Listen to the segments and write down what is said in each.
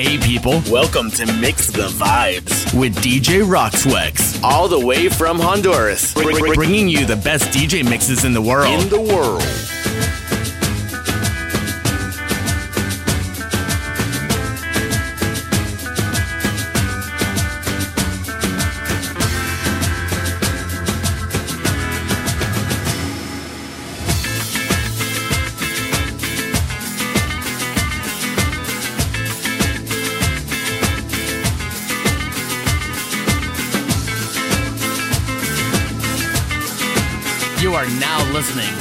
Hey people, welcome to Mix the Vibes with DJ Roxwex, all the way from Honduras, br- br- bringing you the best DJ mixes in the world. In the world.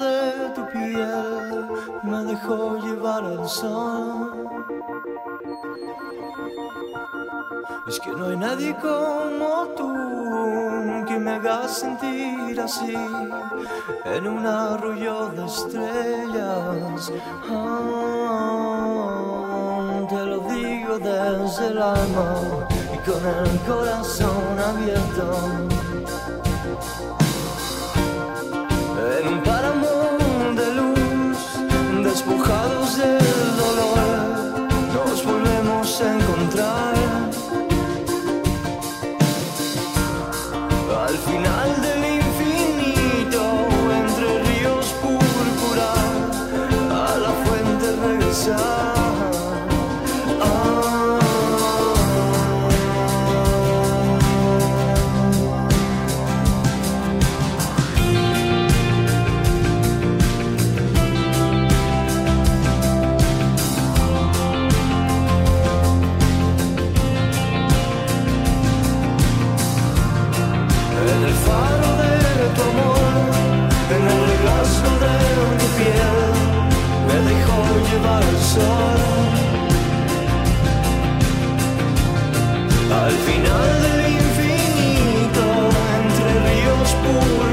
de tu piel me dejó llevar al sol. Es que no hay nadie como tú que me haga sentir así en un arrullo de estrellas. Ah, te lo digo desde el alma y con el corazón abierto. Al final del infinito, entre ríos puros.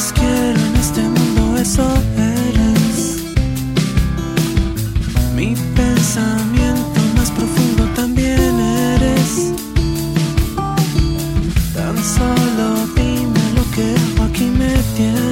más quiero en este mundo, eso eres. Mi pensamiento más profundo también eres. Tan solo dime lo que hago aquí me tienes.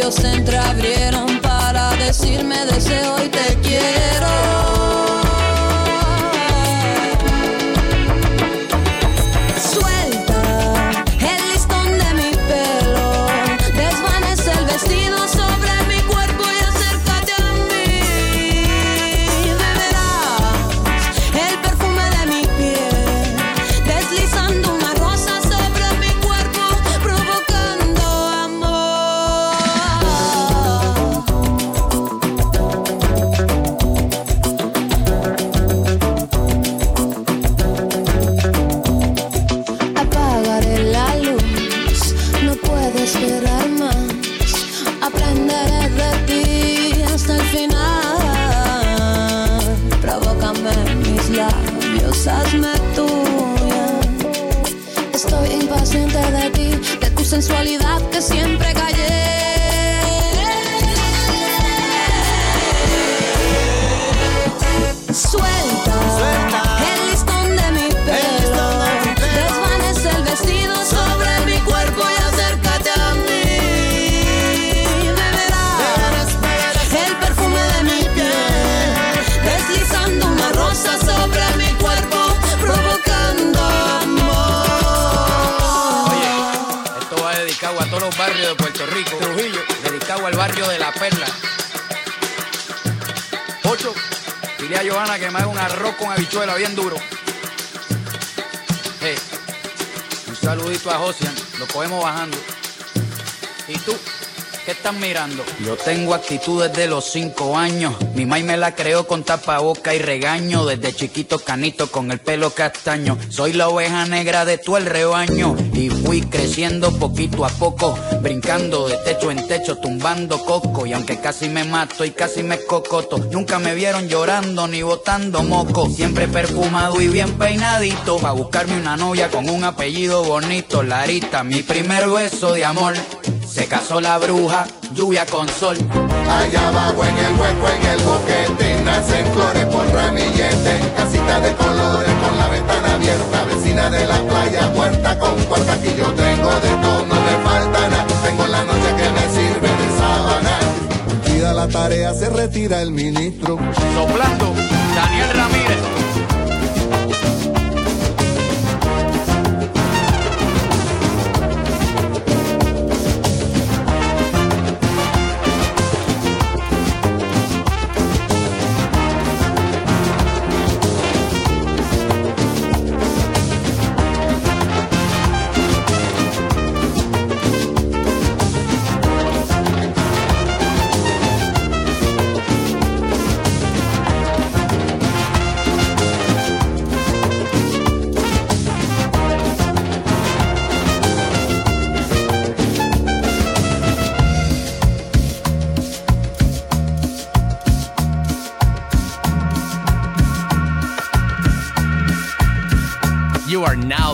labios se entreabrieron para decirme deseo y te quiero. dos barrios de Puerto Rico, Trujillo, dedicado al barrio de La Perla. Ocho, diré a Johanna que me haga un arroz con habichuela bien duro. Hey, un saludito a Josian, lo cogemos bajando. ¿Y tú? Yo tengo actitud desde los cinco años. Mi mai me la creó con tapaboca y regaño. Desde chiquito canito con el pelo castaño. Soy la oveja negra de todo el rebaño. Y fui creciendo poquito a poco. Brincando de techo en techo, tumbando coco. Y aunque casi me mato y casi me cocoto. Nunca me vieron llorando ni botando moco. Siempre perfumado y bien peinadito. Pa' buscarme una novia con un apellido bonito. Larita, mi primer beso de amor. Se casó la bruja, lluvia con sol. Allá abajo en el hueco, en el boquete, nacen flores por ramillete. Casita de colores con la ventana abierta, vecina de la playa, puerta con puerta. Aquí yo tengo de todo, no me falta nada. Tengo la noche que me sirve de sábana. Cumplida la tarea, se retira el ministro. Soplando, Daniel Ramírez.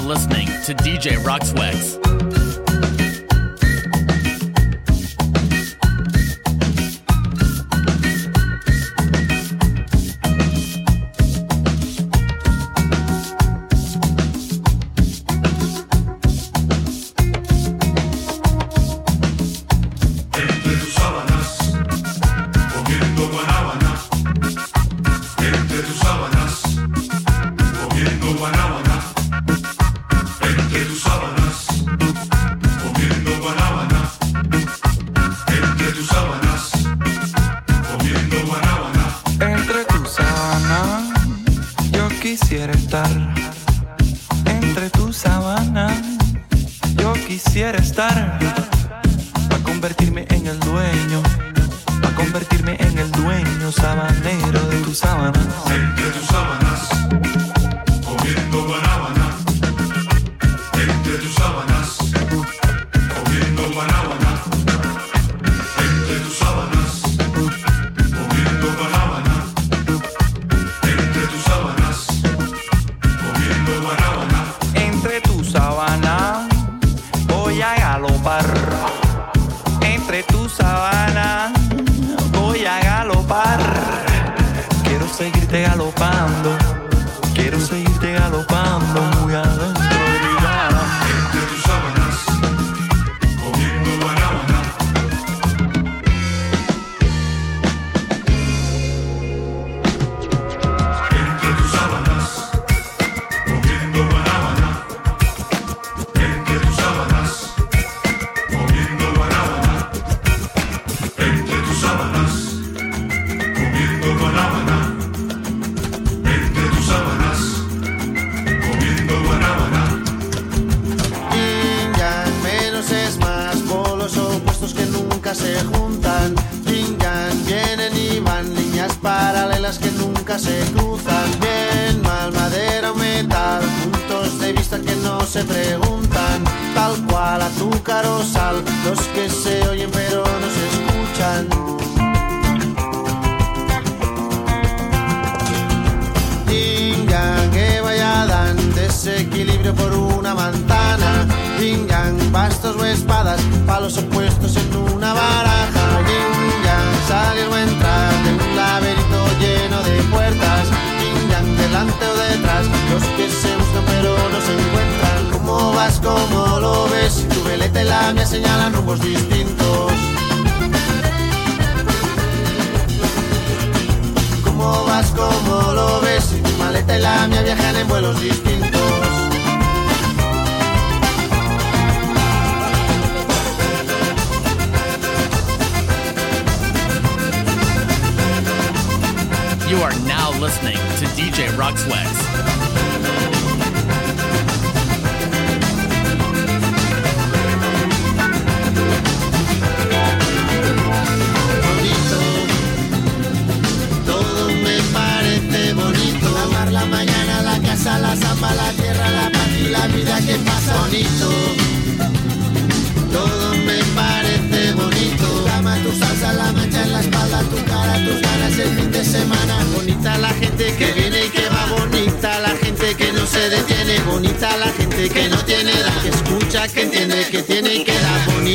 listening to DJ Roxwex. convertirme en el dueño, pa' convertirme en el dueño, sabanero de tu sábana. azúcar o los que se oyen pero no se escuchan. Dingan, que vaya dan desequilibrio por una ventana. Dingan, bastos o espadas, palos opuestos en una baraja. Dingan, salir o entrar de un laberinto lleno de puertas. Dingan, delante o detrás, los que se buscan pero no se encuentran. ¿Cómo vas? ¿Cómo me señalan rumbos distintos. ¿Cómo vas? ¿Cómo lo ves? Si tu maleta y la mía viajan en vuelos distintos. You are now listening to DJ Roxlex. mañana, la casa, la zamba, la tierra, la paz y la vida que pasa bonito. Todo me parece bonito. Tu cama, tu salsa, la mancha en la espalda, tu cara, tus ganas el fin de semana. Bonita la gente que viene y que va, bonita la gente que no se detiene, bonita la gente que no tiene edad, que escucha, que entiende, que tiene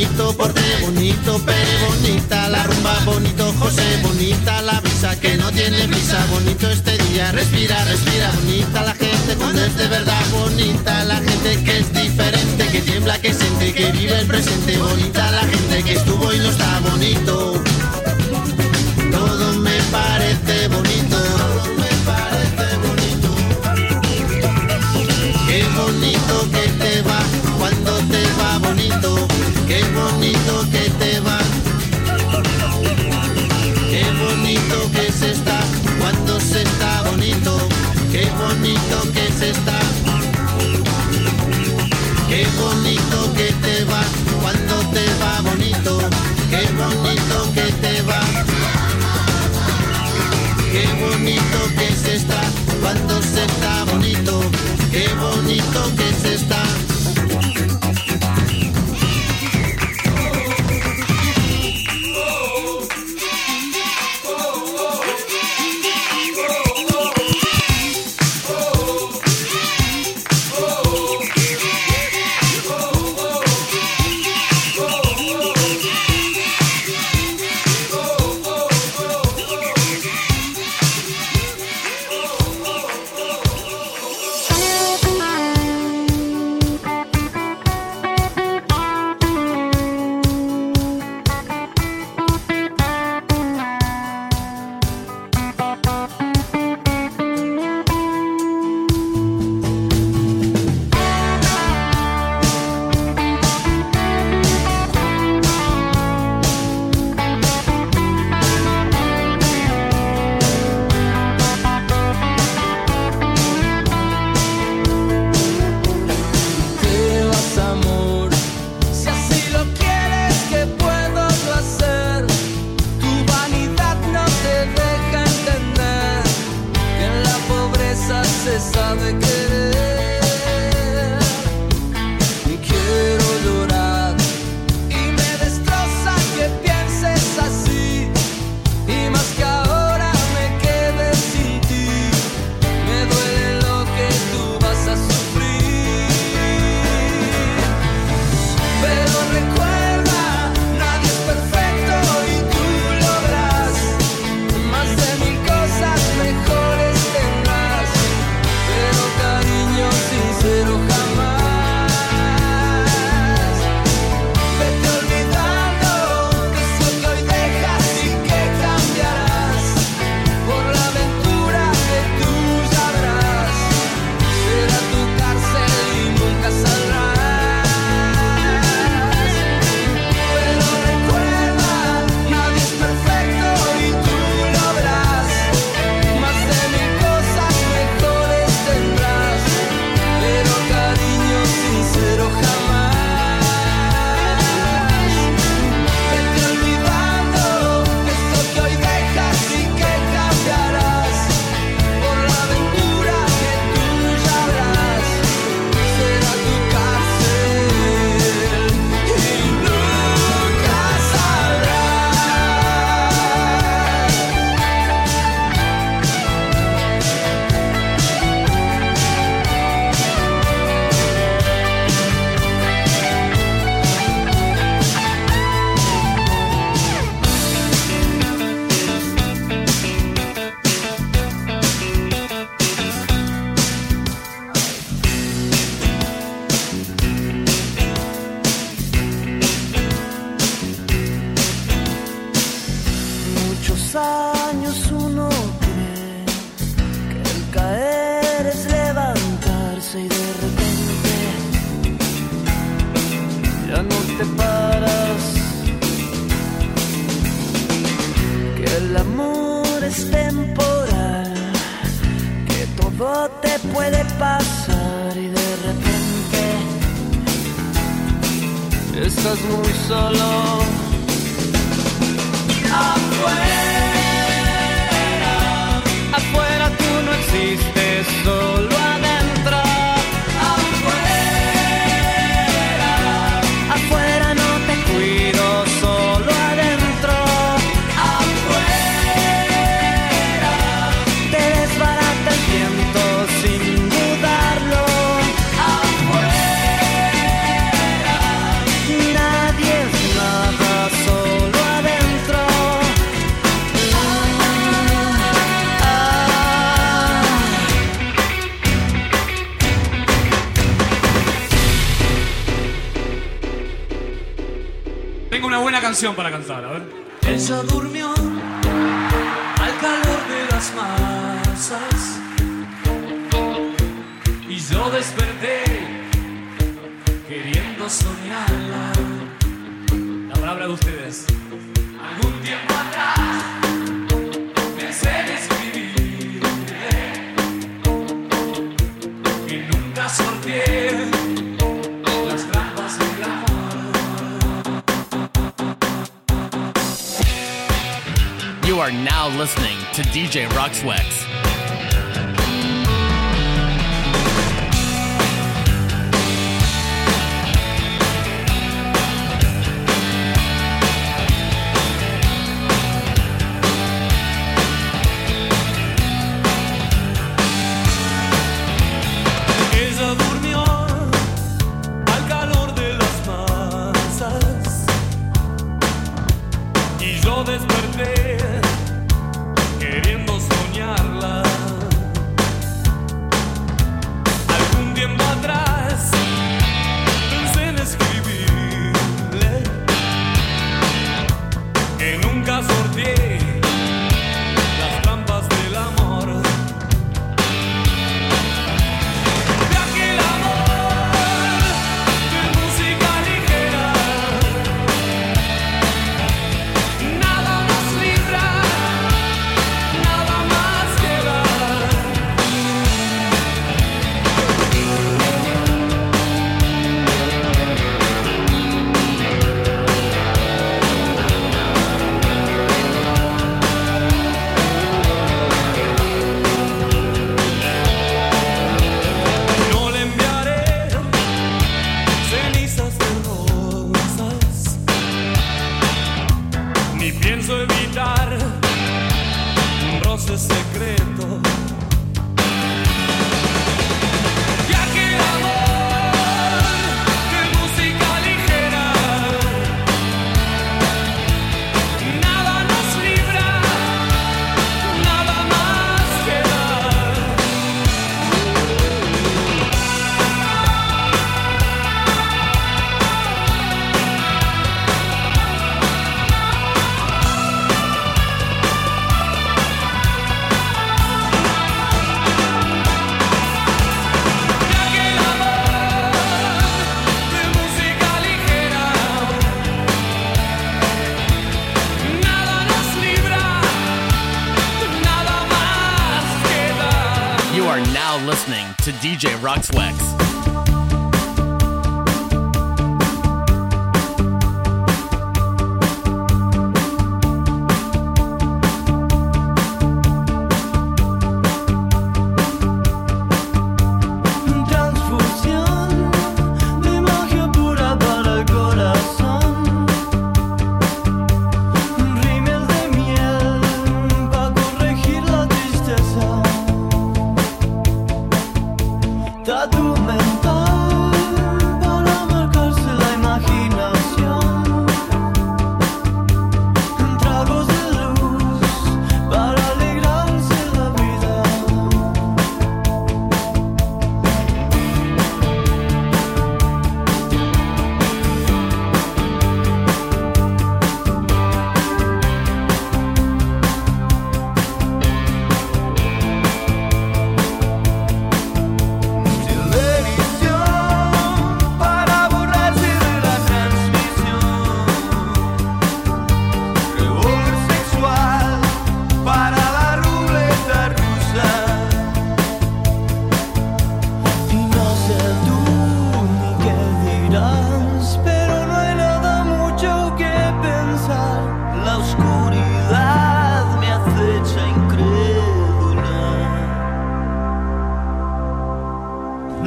bonito, porte bonito, pere bonita, la rumba bonito, José bonita, la brisa que no tiene brisa, bonito este día, respira, respira, bonita la gente cuando es de verdad bonita, la gente que es diferente, que tiembla, que siente, que vive el presente, bonita la gente que estuvo y no está bonito. años uno cree que el caer es levantarse y de repente ya no te paras. Que el amor es temporal, que todo te puede pasar y de repente estás muy solo. verte queriendo soñarla. La palabra de ustedes. Algún tiempo atrás que nunca sorteé. You are now listening to DJ Roxwex.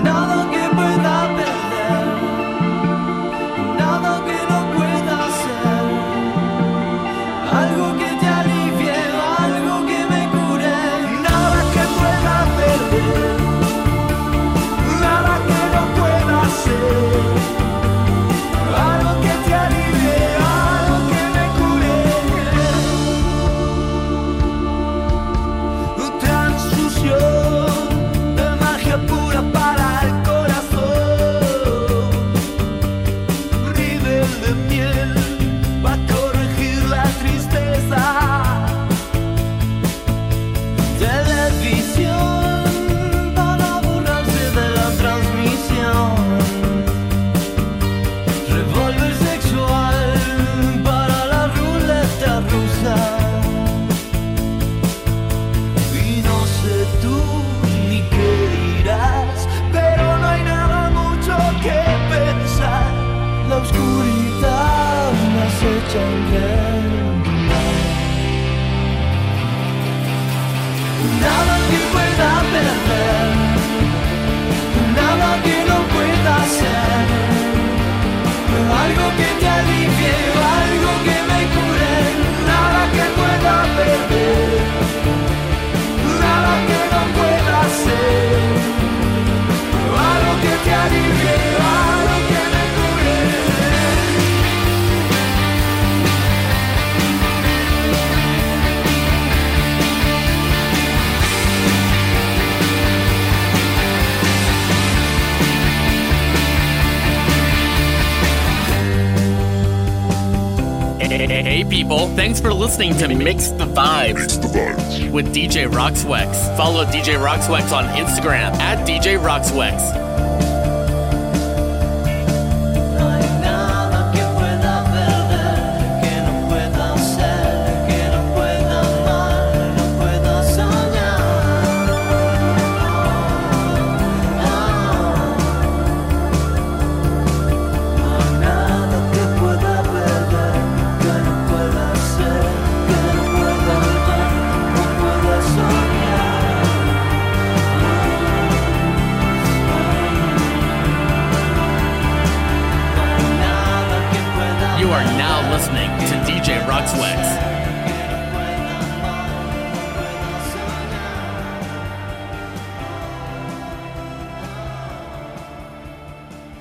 Now People, thanks for listening to Mix the Vibe. Mix the Vibes. With DJ Roxwex. Follow DJ Roxwex on Instagram at DJ Roxwex.